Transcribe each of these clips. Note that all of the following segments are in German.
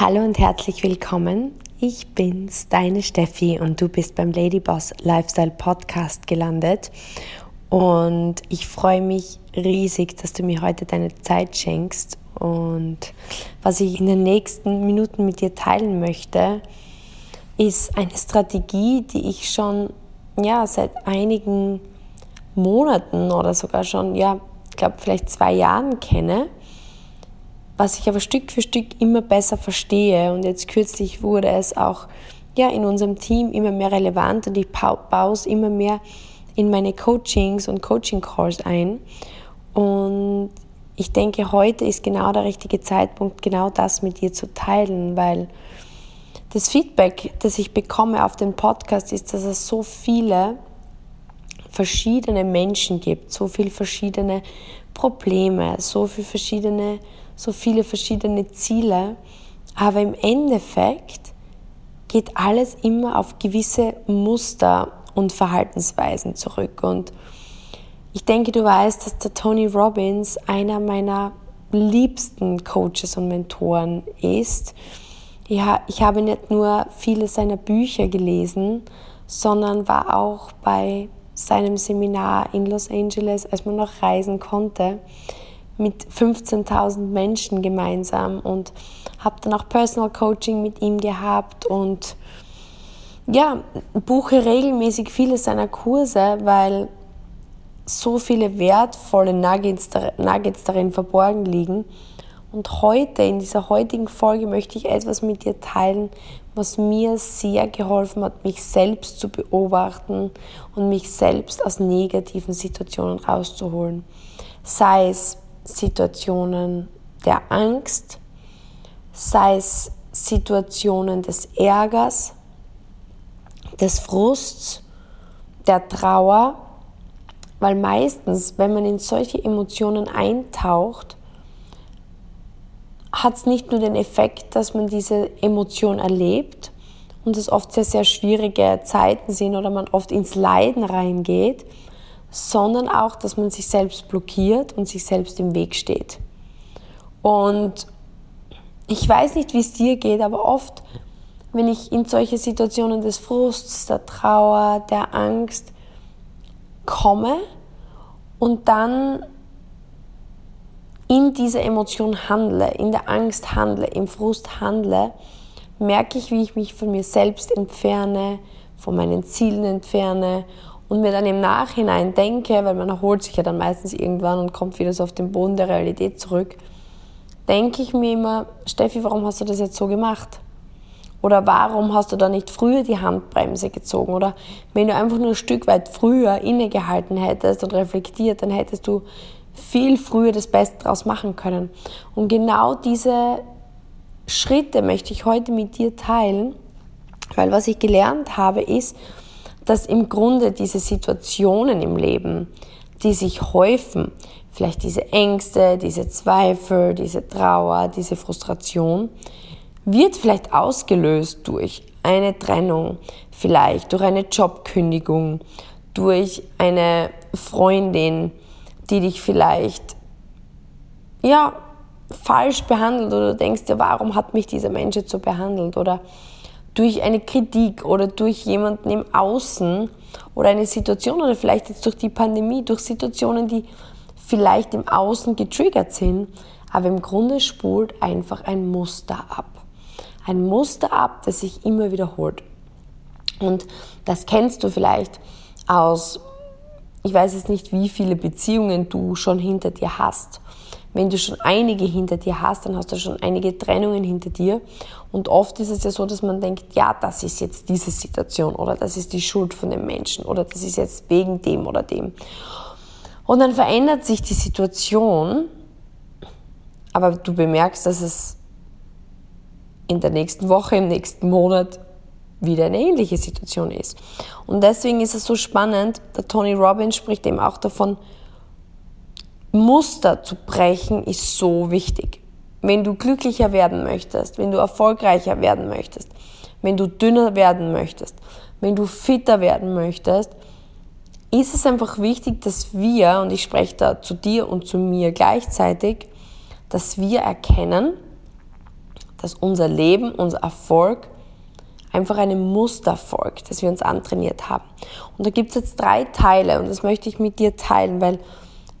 Hallo und herzlich willkommen. Ich bin's, deine Steffi und du bist beim Ladyboss Lifestyle Podcast gelandet. Und ich freue mich riesig, dass du mir heute deine Zeit schenkst. Und was ich in den nächsten Minuten mit dir teilen möchte, ist eine Strategie, die ich schon ja, seit einigen Monaten oder sogar schon, ja, ich glaube, vielleicht zwei Jahren kenne was ich aber Stück für Stück immer besser verstehe. Und jetzt kürzlich wurde es auch ja, in unserem Team immer mehr relevant und ich baue es immer mehr in meine Coachings und Coaching-Calls ein. Und ich denke, heute ist genau der richtige Zeitpunkt, genau das mit dir zu teilen, weil das Feedback, das ich bekomme auf den Podcast, ist, dass es so viele verschiedene Menschen gibt, so viele verschiedene Probleme, so viele verschiedene so viele verschiedene Ziele, aber im Endeffekt geht alles immer auf gewisse Muster und Verhaltensweisen zurück. Und ich denke, du weißt, dass der Tony Robbins einer meiner liebsten Coaches und Mentoren ist. Ja, ich habe nicht nur viele seiner Bücher gelesen, sondern war auch bei seinem Seminar in Los Angeles, als man noch reisen konnte mit 15.000 Menschen gemeinsam und habe dann auch Personal Coaching mit ihm gehabt und ja, buche regelmäßig viele seiner Kurse, weil so viele wertvolle Nuggets, Nuggets darin verborgen liegen. Und heute, in dieser heutigen Folge, möchte ich etwas mit dir teilen, was mir sehr geholfen hat, mich selbst zu beobachten und mich selbst aus negativen Situationen rauszuholen. Sei es Situationen der Angst, sei es Situationen des Ärgers, des Frusts, der Trauer, weil meistens, wenn man in solche Emotionen eintaucht, hat es nicht nur den Effekt, dass man diese Emotion erlebt und es oft sehr, sehr schwierige Zeiten sind oder man oft ins Leiden reingeht, sondern auch, dass man sich selbst blockiert und sich selbst im Weg steht. Und ich weiß nicht, wie es dir geht, aber oft, wenn ich in solche Situationen des Frusts, der Trauer, der Angst komme und dann in dieser Emotion handle, in der Angst handle, im Frust handle, merke ich, wie ich mich von mir selbst entferne, von meinen Zielen entferne und mir dann im Nachhinein denke, weil man erholt sich ja dann meistens irgendwann und kommt wieder so auf den Boden der Realität zurück, denke ich mir immer, Steffi, warum hast du das jetzt so gemacht? Oder warum hast du da nicht früher die Handbremse gezogen? Oder wenn du einfach nur ein Stück weit früher innegehalten hättest und reflektiert, dann hättest du viel früher das Beste daraus machen können. Und genau diese Schritte möchte ich heute mit dir teilen, weil was ich gelernt habe ist, dass im Grunde diese Situationen im Leben, die sich häufen, vielleicht diese Ängste, diese Zweifel, diese Trauer, diese Frustration, wird vielleicht ausgelöst durch eine Trennung, vielleicht durch eine Jobkündigung, durch eine Freundin, die dich vielleicht ja falsch behandelt oder du denkst dir, warum hat mich dieser Mensch jetzt so behandelt oder durch eine Kritik oder durch jemanden im Außen oder eine Situation oder vielleicht jetzt durch die Pandemie, durch Situationen, die vielleicht im Außen getriggert sind, aber im Grunde spult einfach ein Muster ab. Ein Muster ab, das sich immer wiederholt. Und das kennst du vielleicht aus, ich weiß jetzt nicht, wie viele Beziehungen du schon hinter dir hast. Wenn du schon einige hinter dir hast, dann hast du schon einige Trennungen hinter dir. Und oft ist es ja so, dass man denkt, ja, das ist jetzt diese Situation oder das ist die Schuld von dem Menschen oder das ist jetzt wegen dem oder dem. Und dann verändert sich die Situation, aber du bemerkst, dass es in der nächsten Woche, im nächsten Monat wieder eine ähnliche Situation ist. Und deswegen ist es so spannend, der Tony Robbins spricht eben auch davon, Muster zu brechen ist so wichtig. Wenn du glücklicher werden möchtest, wenn du erfolgreicher werden möchtest, wenn du dünner werden möchtest, wenn du fitter werden möchtest, ist es einfach wichtig, dass wir, und ich spreche da zu dir und zu mir gleichzeitig, dass wir erkennen, dass unser Leben, unser Erfolg einfach einem Muster folgt, das wir uns antrainiert haben. Und da gibt es jetzt drei Teile und das möchte ich mit dir teilen, weil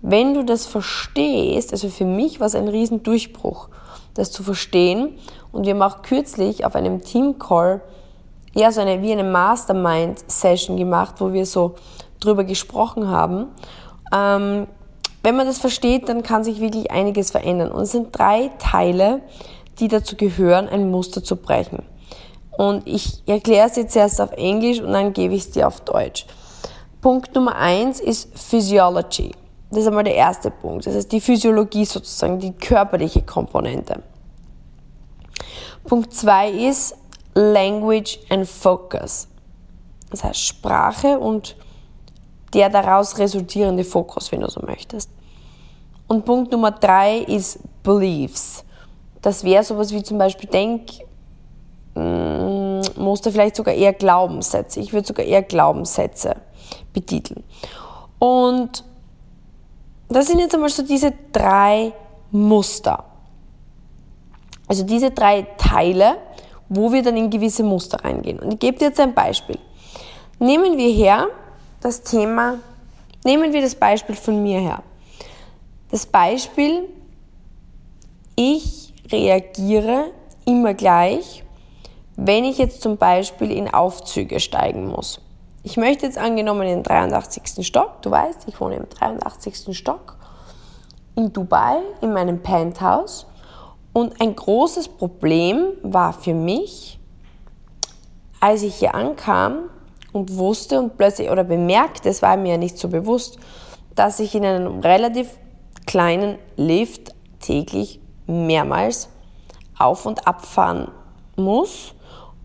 wenn du das verstehst, also für mich war es ein Riesendurchbruch, das zu verstehen. Und wir haben auch kürzlich auf einem Team-Call ja so eine wie eine Mastermind-Session gemacht, wo wir so drüber gesprochen haben. Ähm, wenn man das versteht, dann kann sich wirklich einiges verändern. Und es sind drei Teile, die dazu gehören, ein Muster zu brechen. Und ich erkläre es jetzt erst auf Englisch und dann gebe ich es dir auf Deutsch. Punkt Nummer eins ist Physiology. Das ist einmal der erste Punkt. Das ist die Physiologie sozusagen, die körperliche Komponente. Punkt zwei ist Language and Focus. Das heißt Sprache und der daraus resultierende Fokus, wenn du so möchtest. Und Punkt Nummer drei ist Beliefs. Das wäre sowas wie zum Beispiel Denkmuster, mm, vielleicht sogar eher Glaubenssätze. Ich würde sogar eher Glaubenssätze betiteln. Und das sind jetzt einmal so diese drei Muster. Also diese drei Teile, wo wir dann in gewisse Muster reingehen. Und ich gebe dir jetzt ein Beispiel. Nehmen wir her das Thema, nehmen wir das Beispiel von mir her. Das Beispiel, ich reagiere immer gleich, wenn ich jetzt zum Beispiel in Aufzüge steigen muss. Ich möchte jetzt angenommen in den 83. Stock, du weißt, ich wohne im 83. Stock in Dubai in meinem Penthouse und ein großes Problem war für mich, als ich hier ankam, und wusste und plötzlich oder bemerkte, es war mir ja nicht so bewusst, dass ich in einem relativ kleinen Lift täglich mehrmals auf und abfahren muss,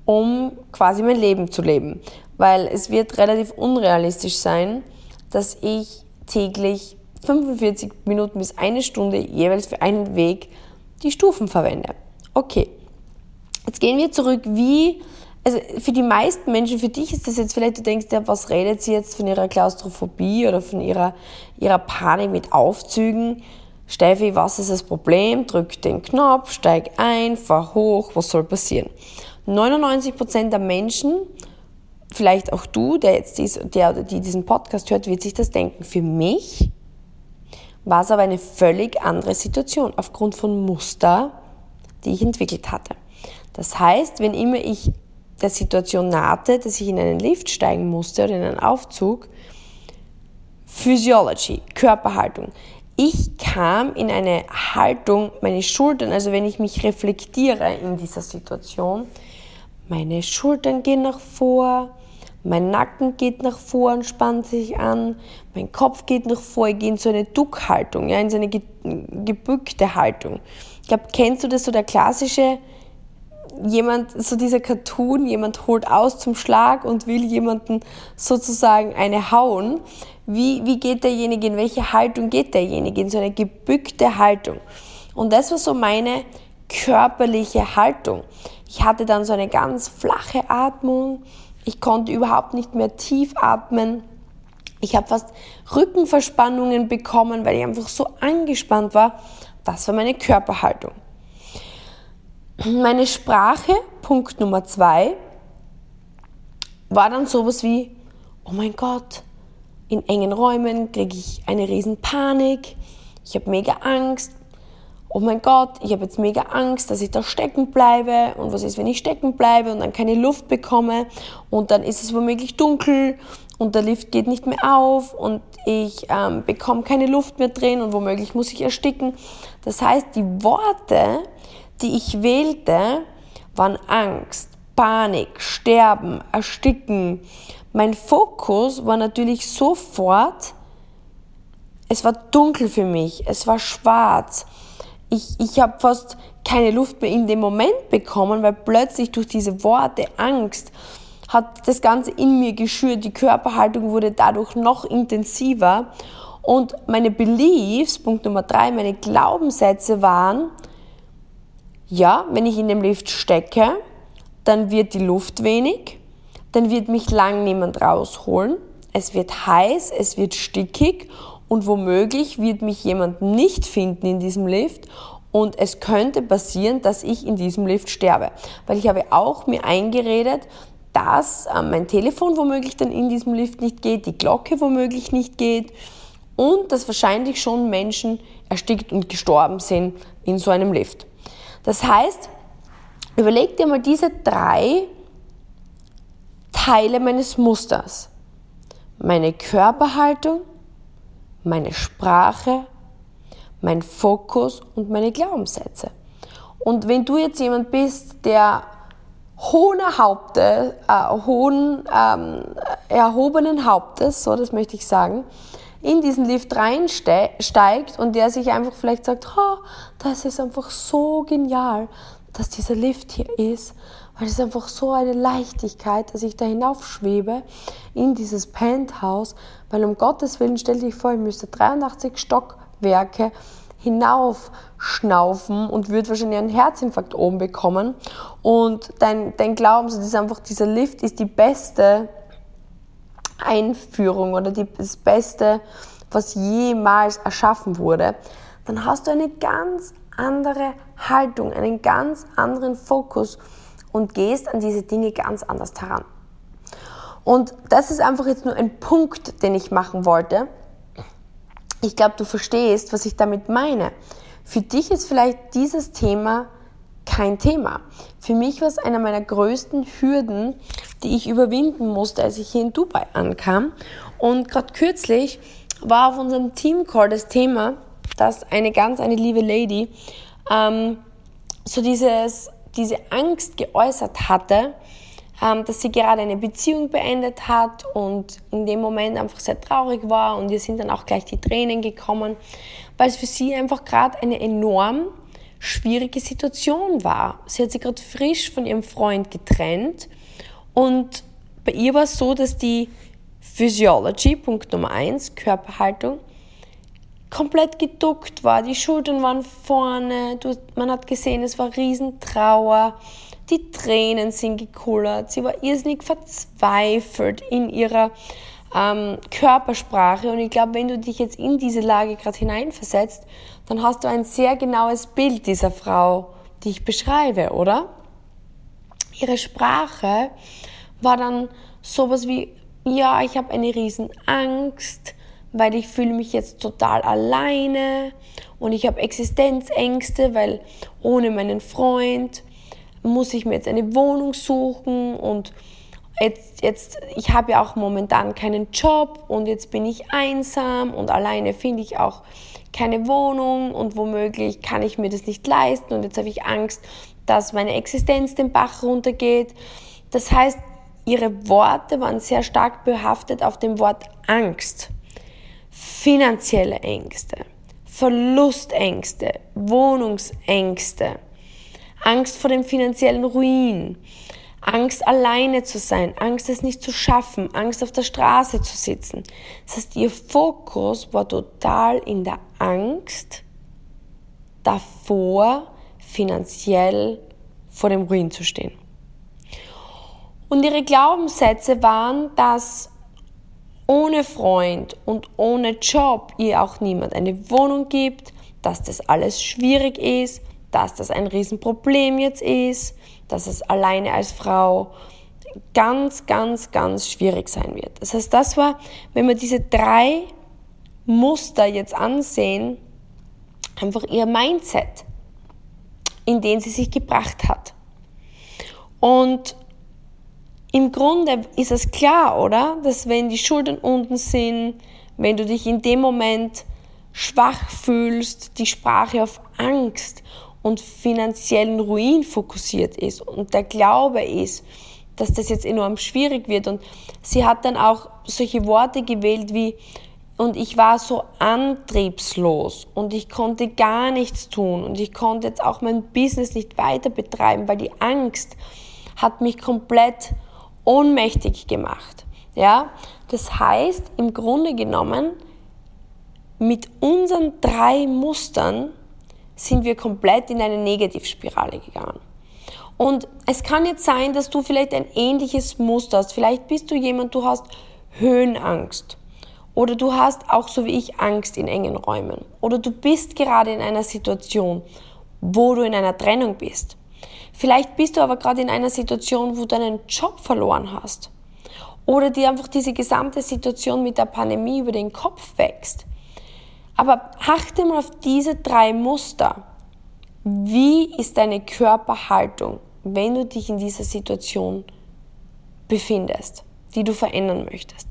um quasi mein Leben zu leben. Weil es wird relativ unrealistisch sein, dass ich täglich 45 Minuten bis eine Stunde jeweils für einen Weg die Stufen verwende. Okay, jetzt gehen wir zurück, wie also für die meisten Menschen, für dich ist das jetzt vielleicht, du denkst ja, was redet sie jetzt von ihrer Klaustrophobie oder von ihrer, ihrer Panik mit Aufzügen? Steffi, was ist das Problem? Drück den Knopf, steig ein, fahr hoch, was soll passieren? 99% der Menschen, vielleicht auch du, der jetzt dies, der die diesen Podcast hört, wird sich das denken. Für mich war es aber eine völlig andere Situation aufgrund von Muster, die ich entwickelt hatte. Das heißt, wenn immer ich der Situation nahte, dass ich in einen Lift steigen musste oder in einen Aufzug, Physiology, Körperhaltung. Ich kam in eine Haltung, meine Schultern, also wenn ich mich reflektiere in dieser Situation, meine Schultern gehen nach vor, mein Nacken geht nach vor und spannt sich an, mein Kopf geht nach vor, ich gehe in so eine Duckhaltung, ja, in so eine gebückte Haltung. Ich glaube, kennst du das so der klassische jemand, so dieser Cartoon, jemand holt aus zum Schlag und will jemanden sozusagen eine hauen. Wie, wie geht derjenige, in welche Haltung geht derjenige? In so eine gebückte Haltung. Und das war so meine körperliche Haltung. Ich hatte dann so eine ganz flache Atmung. Ich konnte überhaupt nicht mehr tief atmen. Ich habe fast Rückenverspannungen bekommen, weil ich einfach so angespannt war. Das war meine Körperhaltung. Meine Sprache, Punkt Nummer zwei, war dann sowas wie, oh mein Gott, in engen Räumen kriege ich eine riesen Panik, ich habe mega Angst, oh mein Gott, ich habe jetzt mega Angst, dass ich da stecken bleibe und was ist, wenn ich stecken bleibe und dann keine Luft bekomme und dann ist es womöglich dunkel und der Lift geht nicht mehr auf und ich ähm, bekomme keine Luft mehr drin und womöglich muss ich ersticken. Das heißt, die Worte, die ich wählte, waren Angst, Panik, Sterben, Ersticken. Mein Fokus war natürlich sofort, es war dunkel für mich, es war schwarz. Ich, ich habe fast keine Luft mehr in dem Moment bekommen, weil plötzlich durch diese Worte Angst hat das Ganze in mir geschürt. Die Körperhaltung wurde dadurch noch intensiver. Und meine Beliefs, Punkt Nummer drei, meine Glaubenssätze waren, ja, wenn ich in dem Lift stecke, dann wird die Luft wenig, dann wird mich lang niemand rausholen, es wird heiß, es wird stickig und womöglich wird mich jemand nicht finden in diesem Lift und es könnte passieren, dass ich in diesem Lift sterbe. Weil ich habe auch mir eingeredet, dass äh, mein Telefon womöglich dann in diesem Lift nicht geht, die Glocke womöglich nicht geht und dass wahrscheinlich schon Menschen erstickt und gestorben sind in so einem Lift. Das heißt, überleg dir mal diese drei Teile meines Musters. Meine Körperhaltung, meine Sprache, mein Fokus und meine Glaubenssätze. Und wenn du jetzt jemand bist, der hohen Haupte, äh, hohen, ähm, erhobenen Hauptes, so das möchte ich sagen, in diesen Lift reinsteigt und der sich einfach vielleicht sagt, oh, das ist einfach so genial, dass dieser Lift hier ist, weil es einfach so eine Leichtigkeit, dass ich da hinaufschwebe in dieses Penthouse, weil um Gottes Willen, stell dich vor, ich müsste 83 Stockwerke hinaufschnaufen und würde wahrscheinlich einen Herzinfarkt oben bekommen. Und dein, dein Glaubenssatz ist einfach, dieser Lift ist die beste Einführung oder die, das Beste, was jemals erschaffen wurde, dann hast du eine ganz andere Haltung, einen ganz anderen Fokus und gehst an diese Dinge ganz anders heran. Und das ist einfach jetzt nur ein Punkt, den ich machen wollte. Ich glaube, du verstehst, was ich damit meine. Für dich ist vielleicht dieses Thema kein Thema. Für mich war es einer meiner größten Hürden, die ich überwinden musste, als ich hier in Dubai ankam. Und gerade kürzlich war auf unserem Team-Call das Thema, dass eine ganz, eine liebe Lady ähm, so dieses, diese Angst geäußert hatte, ähm, dass sie gerade eine Beziehung beendet hat und in dem Moment einfach sehr traurig war und ihr sind dann auch gleich die Tränen gekommen, weil es für sie einfach gerade eine enorm schwierige Situation war. Sie hat sich gerade frisch von ihrem Freund getrennt und bei ihr war es so, dass die Physiology, Punkt Nummer eins, Körperhaltung, komplett geduckt war. Die Schultern waren vorne, man hat gesehen, es war Riesentrauer, die Tränen sind gekullert, sie war irrsinnig verzweifelt in ihrer ähm, Körpersprache. Und ich glaube, wenn du dich jetzt in diese Lage gerade hineinversetzt, dann hast du ein sehr genaues Bild dieser Frau, die ich beschreibe, oder? Ihre Sprache war dann sowas wie, ja, ich habe eine riesen Angst, weil ich fühle mich jetzt total alleine und ich habe Existenzängste, weil ohne meinen Freund muss ich mir jetzt eine Wohnung suchen und jetzt, jetzt ich habe ja auch momentan keinen Job und jetzt bin ich einsam und alleine finde ich auch keine Wohnung und womöglich kann ich mir das nicht leisten und jetzt habe ich Angst, dass meine Existenz den Bach runtergeht. Das heißt, ihre Worte waren sehr stark behaftet auf dem Wort Angst. Finanzielle Ängste, Verlustängste, Wohnungsängste, Angst vor dem finanziellen Ruin, Angst alleine zu sein, Angst es nicht zu schaffen, Angst auf der Straße zu sitzen. Das heißt, ihr Fokus war total in der Angst davor, finanziell vor dem Ruin zu stehen. Und ihre Glaubenssätze waren, dass ohne Freund und ohne Job ihr auch niemand eine Wohnung gibt, dass das alles schwierig ist, dass das ein Riesenproblem jetzt ist, dass es alleine als Frau ganz, ganz, ganz schwierig sein wird. Das heißt, das war, wenn wir diese drei Muster jetzt ansehen, einfach ihr Mindset, in den sie sich gebracht hat. Und im Grunde ist es klar, oder? Dass wenn die Schultern unten sind, wenn du dich in dem Moment schwach fühlst, die Sprache auf Angst und finanziellen Ruin fokussiert ist und der Glaube ist, dass das jetzt enorm schwierig wird. Und sie hat dann auch solche Worte gewählt wie, und ich war so antriebslos und ich konnte gar nichts tun und ich konnte jetzt auch mein Business nicht weiter betreiben, weil die Angst hat mich komplett ohnmächtig gemacht. Ja, das heißt, im Grunde genommen, mit unseren drei Mustern sind wir komplett in eine Negativspirale gegangen. Und es kann jetzt sein, dass du vielleicht ein ähnliches Muster hast. Vielleicht bist du jemand, du hast Höhenangst. Oder du hast auch so wie ich Angst in engen Räumen. Oder du bist gerade in einer Situation, wo du in einer Trennung bist. Vielleicht bist du aber gerade in einer Situation, wo du einen Job verloren hast. Oder dir einfach diese gesamte Situation mit der Pandemie über den Kopf wächst. Aber achte mal auf diese drei Muster. Wie ist deine Körperhaltung, wenn du dich in dieser Situation befindest, die du verändern möchtest?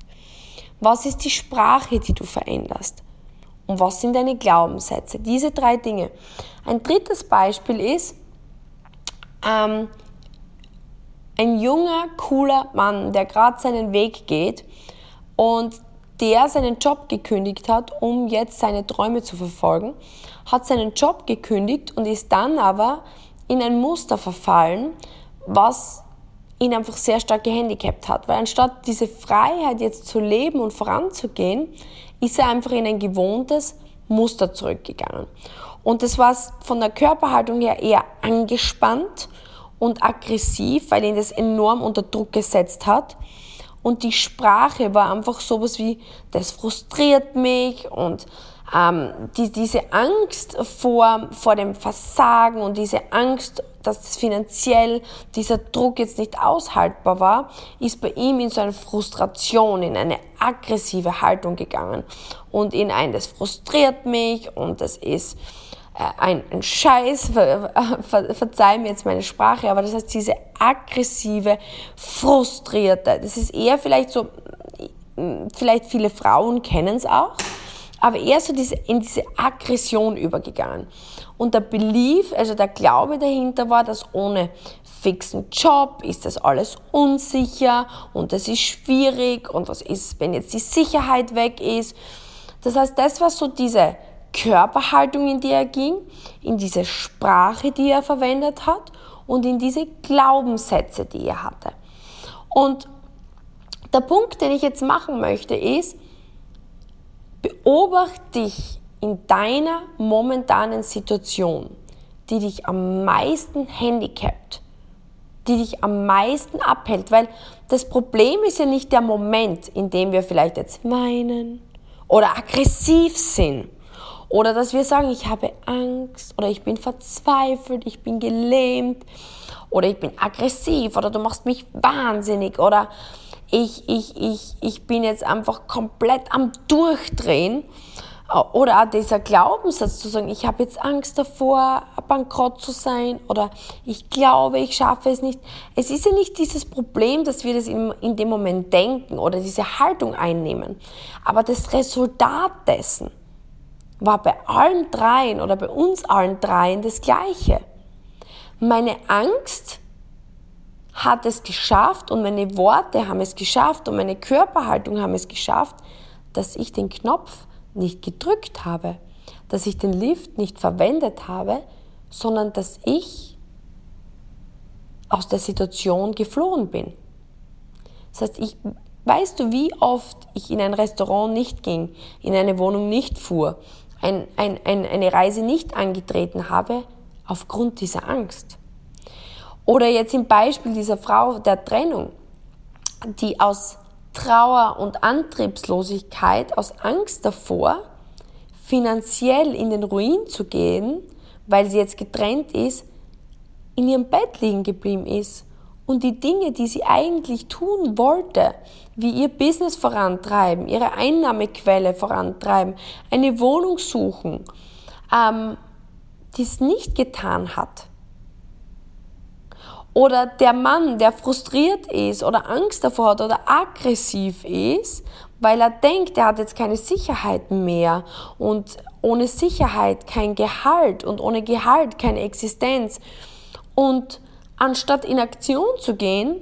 Was ist die Sprache, die du veränderst? Und was sind deine Glaubenssätze? Diese drei Dinge. Ein drittes Beispiel ist, ähm, ein junger, cooler Mann, der gerade seinen Weg geht und der seinen Job gekündigt hat, um jetzt seine Träume zu verfolgen, hat seinen Job gekündigt und ist dann aber in ein Muster verfallen, was ihn einfach sehr stark gehandicapt hat. Weil anstatt diese Freiheit jetzt zu leben und voranzugehen, ist er einfach in ein gewohntes Muster zurückgegangen. Und das war von der Körperhaltung her eher angespannt und aggressiv, weil ihn das enorm unter Druck gesetzt hat. Und die Sprache war einfach sowas wie, das frustriert mich und ähm, die, diese Angst vor, vor dem Versagen und diese Angst, dass finanziell dieser Druck jetzt nicht aushaltbar war, ist bei ihm in so eine Frustration, in eine aggressive Haltung gegangen und in ein, das frustriert mich und das ist ein, ein Scheiß, ver, ver, verzeih mir jetzt meine Sprache, aber das heißt diese aggressive, frustrierte, das ist eher vielleicht so, vielleicht viele Frauen kennen es auch, aber eher so diese, in diese Aggression übergegangen. Und der Belief, also der Glaube dahinter war, dass ohne fixen Job ist das alles unsicher und das ist schwierig und was ist, wenn jetzt die Sicherheit weg ist. Das heißt, das war so diese Körperhaltung, in die er ging, in diese Sprache, die er verwendet hat und in diese Glaubenssätze, die er hatte. Und der Punkt, den ich jetzt machen möchte, ist, beobachte dich in deiner momentanen Situation, die dich am meisten handicapt, die dich am meisten abhält, weil das Problem ist ja nicht der Moment, in dem wir vielleicht jetzt weinen oder aggressiv sind oder dass wir sagen, ich habe Angst oder ich bin verzweifelt, ich bin gelähmt oder ich bin aggressiv oder du machst mich wahnsinnig oder ich, ich, ich, ich bin jetzt einfach komplett am Durchdrehen. Oder auch dieser Glaubenssatz zu sagen, ich habe jetzt Angst davor, bankrott zu sein oder ich glaube, ich schaffe es nicht. Es ist ja nicht dieses Problem, dass wir das in dem Moment denken oder diese Haltung einnehmen. Aber das Resultat dessen, war bei allen dreien oder bei uns allen dreien das Gleiche. Meine Angst hat es geschafft und meine Worte haben es geschafft und meine Körperhaltung haben es geschafft, dass ich den Knopf nicht gedrückt habe, dass ich den Lift nicht verwendet habe, sondern dass ich aus der Situation geflohen bin. Das heißt, ich, weißt du, wie oft ich in ein Restaurant nicht ging, in eine Wohnung nicht fuhr, ein, ein, ein, eine Reise nicht angetreten habe aufgrund dieser Angst. Oder jetzt im Beispiel dieser Frau der Trennung, die aus Trauer und Antriebslosigkeit, aus Angst davor, finanziell in den Ruin zu gehen, weil sie jetzt getrennt ist, in ihrem Bett liegen geblieben ist und die Dinge, die sie eigentlich tun wollte, wie ihr Business vorantreiben, ihre Einnahmequelle vorantreiben, eine Wohnung suchen, ähm, dies nicht getan hat. Oder der Mann, der frustriert ist oder Angst davor hat oder aggressiv ist, weil er denkt, er hat jetzt keine Sicherheit mehr und ohne Sicherheit kein Gehalt und ohne Gehalt keine Existenz. Und anstatt in Aktion zu gehen,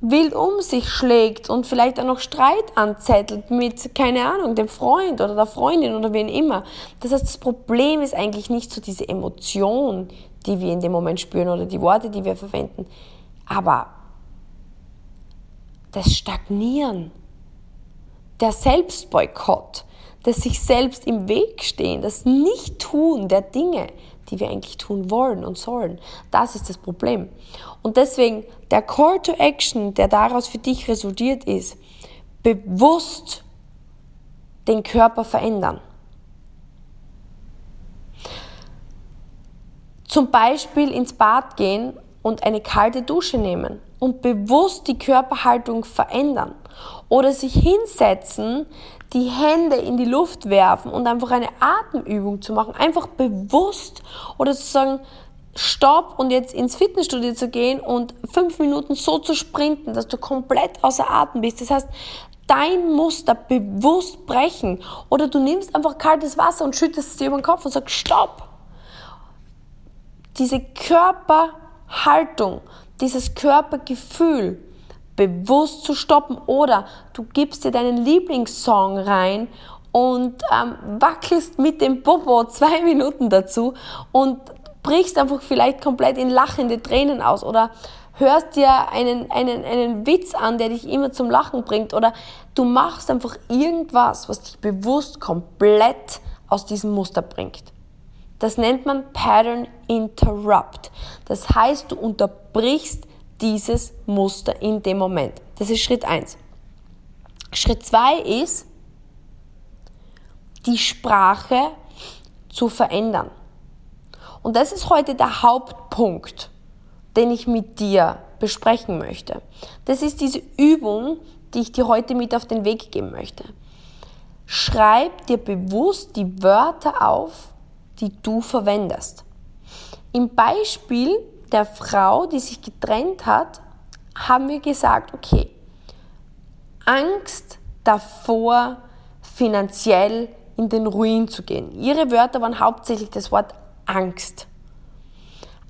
wild um sich schlägt und vielleicht auch noch Streit anzettelt mit, keine Ahnung, dem Freund oder der Freundin oder wen immer. Das heißt, das Problem ist eigentlich nicht so diese Emotion, die wir in dem Moment spüren oder die Worte, die wir verwenden, aber das Stagnieren, der Selbstboykott, das sich selbst im Weg stehen, das Nicht-Tun der Dinge, die wir eigentlich tun wollen und sollen. Das ist das Problem. Und deswegen der Call to Action, der daraus für dich resultiert ist, bewusst den Körper verändern. Zum Beispiel ins Bad gehen und eine kalte Dusche nehmen und bewusst die Körperhaltung verändern. Oder sich hinsetzen, die Hände in die Luft werfen und einfach eine Atemübung zu machen. Einfach bewusst oder zu sagen, Stopp und jetzt ins Fitnessstudio zu gehen und fünf Minuten so zu sprinten, dass du komplett außer Atem bist. Das heißt, dein Muster bewusst brechen. Oder du nimmst einfach kaltes Wasser und schüttest es dir über den Kopf und sagst Stopp. Diese Körperhaltung, dieses Körpergefühl bewusst zu stoppen. Oder du gibst dir deinen Lieblingssong rein und ähm, wackelst mit dem Popo zwei Minuten dazu und brichst einfach vielleicht komplett in lachende Tränen aus oder hörst dir einen, einen, einen Witz an, der dich immer zum Lachen bringt oder du machst einfach irgendwas, was dich bewusst komplett aus diesem Muster bringt. Das nennt man Pattern Interrupt. Das heißt, du unterbrichst dieses Muster in dem Moment. Das ist Schritt 1. Schritt 2 ist, die Sprache zu verändern. Und das ist heute der Hauptpunkt, den ich mit dir besprechen möchte. Das ist diese Übung, die ich dir heute mit auf den Weg geben möchte. Schreib dir bewusst die Wörter auf, die du verwendest. Im Beispiel der Frau, die sich getrennt hat, haben wir gesagt, okay, Angst davor, finanziell in den Ruin zu gehen. Ihre Wörter waren hauptsächlich das Wort Angst.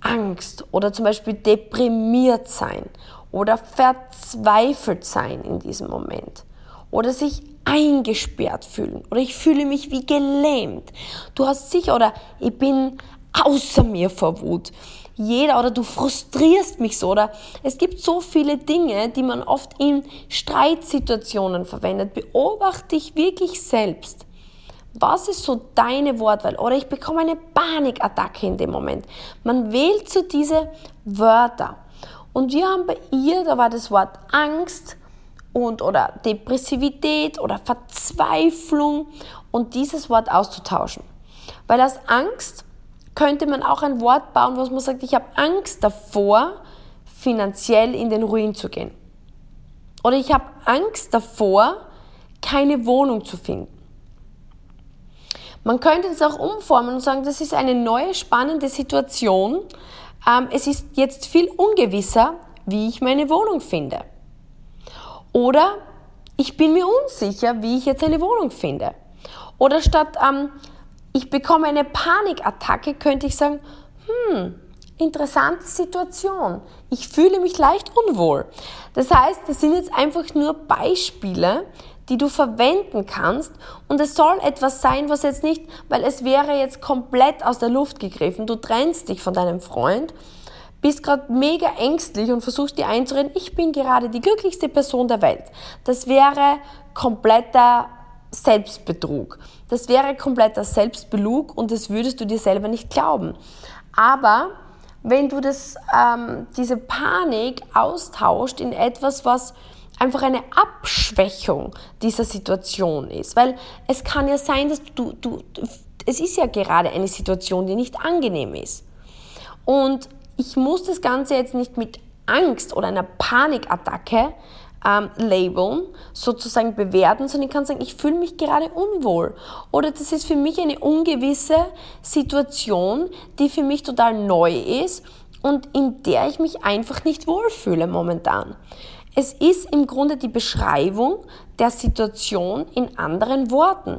Angst oder zum Beispiel deprimiert sein oder verzweifelt sein in diesem Moment oder sich eingesperrt fühlen oder ich fühle mich wie gelähmt. Du hast sicher oder ich bin außer mir vor Wut. Jeder oder du frustrierst mich so oder es gibt so viele Dinge, die man oft in Streitsituationen verwendet. Beobachte dich wirklich selbst. Was ist so deine Wortwahl? Oder ich bekomme eine Panikattacke in dem Moment. Man wählt so diese Wörter. Und wir haben bei ihr, da war das Wort Angst und oder Depressivität oder Verzweiflung und dieses Wort auszutauschen. Weil aus Angst könnte man auch ein Wort bauen, wo man sagt, ich habe Angst davor, finanziell in den Ruin zu gehen. Oder ich habe Angst davor, keine Wohnung zu finden. Man könnte es auch umformen und sagen, das ist eine neue spannende Situation. Ähm, es ist jetzt viel ungewisser, wie ich meine Wohnung finde. Oder ich bin mir unsicher, wie ich jetzt eine Wohnung finde. Oder statt ähm, ich bekomme eine Panikattacke, könnte ich sagen, hm, interessante Situation. Ich fühle mich leicht unwohl. Das heißt, das sind jetzt einfach nur Beispiele, die du verwenden kannst. Und es soll etwas sein, was jetzt nicht, weil es wäre jetzt komplett aus der Luft gegriffen. Du trennst dich von deinem Freund, bist gerade mega ängstlich und versuchst dir einzureden, ich bin gerade die glücklichste Person der Welt. Das wäre kompletter Selbstbetrug. Das wäre kompletter Selbstbelug und das würdest du dir selber nicht glauben. Aber wenn du das, ähm, diese Panik austauscht in etwas, was einfach eine Abschwächung dieser Situation ist. Weil es kann ja sein, dass du, du, es ist ja gerade eine Situation, die nicht angenehm ist. Und ich muss das Ganze jetzt nicht mit Angst oder einer Panikattacke ähm, labeln, sozusagen bewerten, sondern ich kann sagen, ich fühle mich gerade unwohl. Oder das ist für mich eine ungewisse Situation, die für mich total neu ist und in der ich mich einfach nicht wohlfühle momentan. Es ist im Grunde die Beschreibung der Situation in anderen Worten.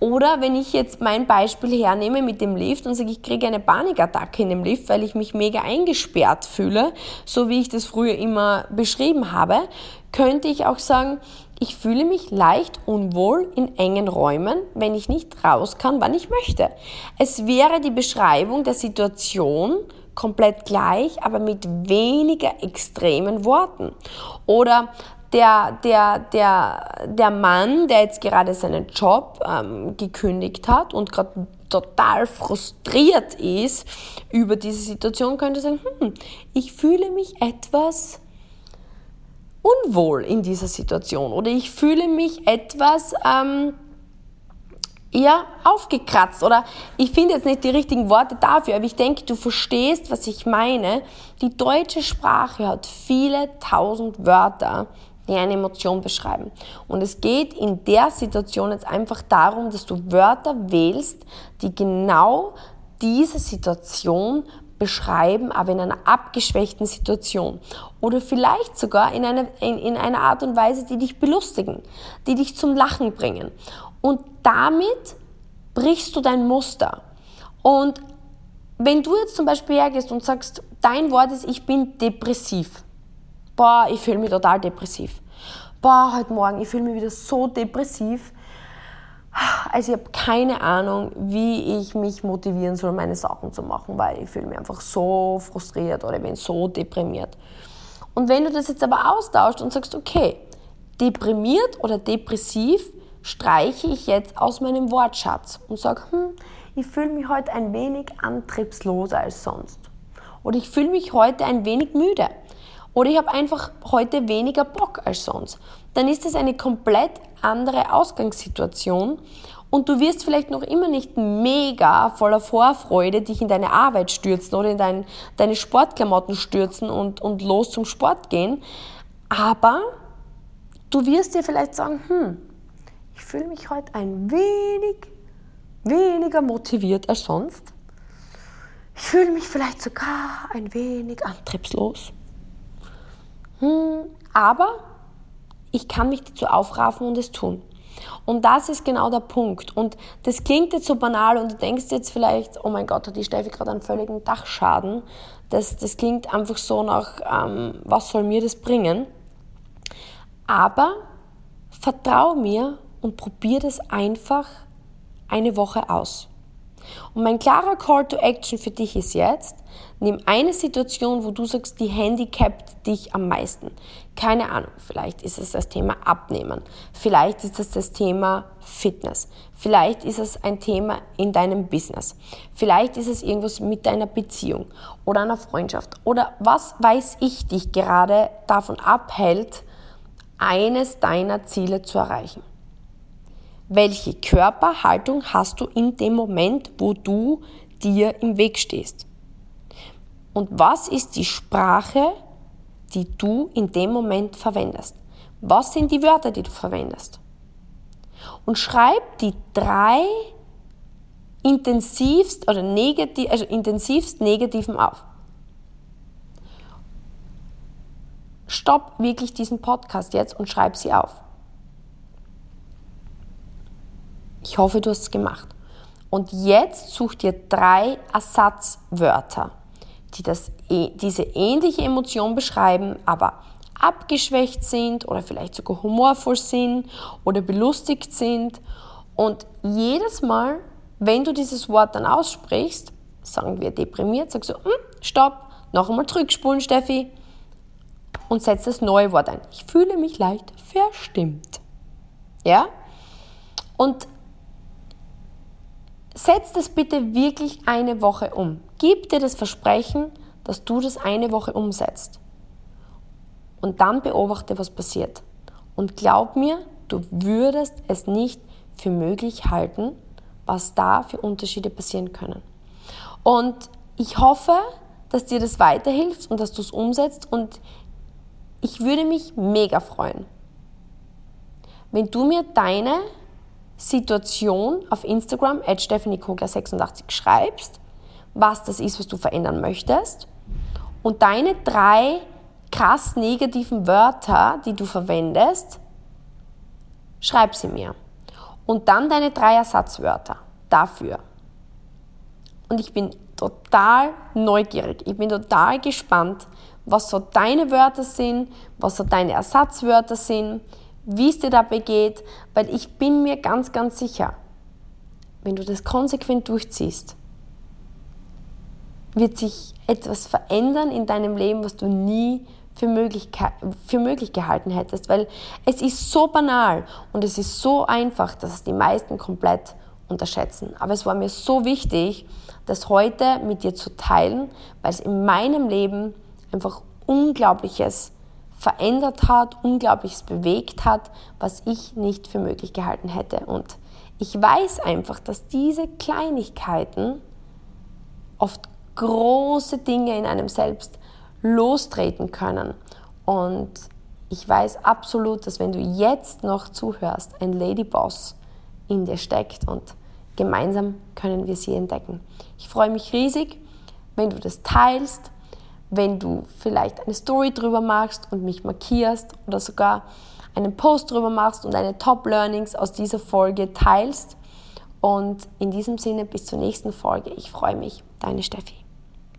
Oder wenn ich jetzt mein Beispiel hernehme mit dem Lift und sage, ich kriege eine Panikattacke in dem Lift, weil ich mich mega eingesperrt fühle, so wie ich das früher immer beschrieben habe, könnte ich auch sagen, ich fühle mich leicht unwohl in engen Räumen, wenn ich nicht raus kann, wann ich möchte. Es wäre die Beschreibung der Situation komplett gleich, aber mit weniger extremen Worten. Oder der, der, der, der Mann, der jetzt gerade seinen Job ähm, gekündigt hat und gerade total frustriert ist über diese Situation, könnte sagen, hm, ich fühle mich etwas unwohl in dieser Situation oder ich fühle mich etwas ähm, ja, aufgekratzt oder ich finde jetzt nicht die richtigen Worte dafür, aber ich denke, du verstehst, was ich meine. Die deutsche Sprache hat viele tausend Wörter, die eine Emotion beschreiben. Und es geht in der Situation jetzt einfach darum, dass du Wörter wählst, die genau diese Situation beschreiben, aber in einer abgeschwächten Situation. Oder vielleicht sogar in, eine, in, in einer Art und Weise, die dich belustigen, die dich zum Lachen bringen. Und damit brichst du dein Muster. Und wenn du jetzt zum Beispiel hergehst und sagst, dein Wort ist, ich bin depressiv. Boah, ich fühle mich total depressiv. Boah, heute Morgen, ich fühle mich wieder so depressiv. Also ich habe keine Ahnung, wie ich mich motivieren soll, meine Sachen zu machen, weil ich fühle mich einfach so frustriert oder ich bin so deprimiert. Und wenn du das jetzt aber austauscht und sagst, okay, deprimiert oder depressiv streiche ich jetzt aus meinem Wortschatz und sage, hm, ich fühle mich heute ein wenig antriebsloser als sonst. Oder ich fühle mich heute ein wenig müde. Oder ich habe einfach heute weniger Bock als sonst. Dann ist das eine komplett andere Ausgangssituation und du wirst vielleicht noch immer nicht mega voller Vorfreude dich in deine Arbeit stürzen oder in dein, deine Sportklamotten stürzen und, und los zum Sport gehen. Aber du wirst dir vielleicht sagen, hm, ich fühle mich heute ein wenig weniger motiviert als sonst. Ich fühle mich vielleicht sogar ein wenig antriebslos. Hm, aber ich kann mich dazu aufraffen und es tun. Und das ist genau der Punkt. Und das klingt jetzt so banal und du denkst jetzt vielleicht, oh mein Gott, hat die Steffi gerade einen völligen Dachschaden. Das, das klingt einfach so nach, ähm, was soll mir das bringen? Aber vertrau mir und probier das einfach eine Woche aus. Und mein klarer Call to Action für dich ist jetzt, nimm eine Situation, wo du sagst, die handicapt dich am meisten. Keine Ahnung, vielleicht ist es das Thema Abnehmen, vielleicht ist es das Thema Fitness, vielleicht ist es ein Thema in deinem Business, vielleicht ist es irgendwas mit deiner Beziehung oder einer Freundschaft oder was weiß ich dich gerade davon abhält, eines deiner Ziele zu erreichen. Welche Körperhaltung hast du in dem Moment, wo du dir im Weg stehst? Und was ist die Sprache, die du in dem Moment verwendest? Was sind die Wörter, die du verwendest? Und schreib die drei intensivst oder negativ, also intensivst negativen auf. Stopp wirklich diesen Podcast jetzt und schreib sie auf. Ich hoffe, du hast es gemacht. Und jetzt such dir drei Ersatzwörter, die das, e, diese ähnliche Emotion beschreiben, aber abgeschwächt sind oder vielleicht sogar humorvoll sind oder belustigt sind. Und jedes Mal, wenn du dieses Wort dann aussprichst, sagen wir deprimiert, sagst du, hm, stopp, noch einmal zurückspulen, Steffi, und setz das neue Wort ein. Ich fühle mich leicht verstimmt. Ja? Und Setz das bitte wirklich eine Woche um. Gib dir das Versprechen, dass du das eine Woche umsetzt. Und dann beobachte, was passiert. Und glaub mir, du würdest es nicht für möglich halten, was da für Unterschiede passieren können. Und ich hoffe, dass dir das weiterhilft und dass du es umsetzt. Und ich würde mich mega freuen, wenn du mir deine Situation auf Instagram, at stephaniekogler86 schreibst, was das ist, was du verändern möchtest und deine drei krass negativen Wörter, die du verwendest, schreib sie mir. Und dann deine drei Ersatzwörter dafür. Und ich bin total neugierig, ich bin total gespannt, was so deine Wörter sind, was so deine Ersatzwörter sind, wie es dir dabei geht, weil ich bin mir ganz, ganz sicher, wenn du das konsequent durchziehst, wird sich etwas verändern in deinem Leben, was du nie für möglich, für möglich gehalten hättest, weil es ist so banal und es ist so einfach, dass es die meisten komplett unterschätzen. Aber es war mir so wichtig, das heute mit dir zu teilen, weil es in meinem Leben einfach Unglaubliches verändert hat, Unglaubliches bewegt hat, was ich nicht für möglich gehalten hätte. Und ich weiß einfach, dass diese Kleinigkeiten oft große Dinge in einem selbst lostreten können. Und ich weiß absolut, dass wenn du jetzt noch zuhörst, ein Ladyboss in dir steckt und gemeinsam können wir sie entdecken. Ich freue mich riesig, wenn du das teilst, wenn du vielleicht eine Story drüber machst und mich markierst oder sogar einen Post drüber machst und deine Top Learnings aus dieser Folge teilst. Und in diesem Sinne bis zur nächsten Folge. Ich freue mich. Deine Steffi.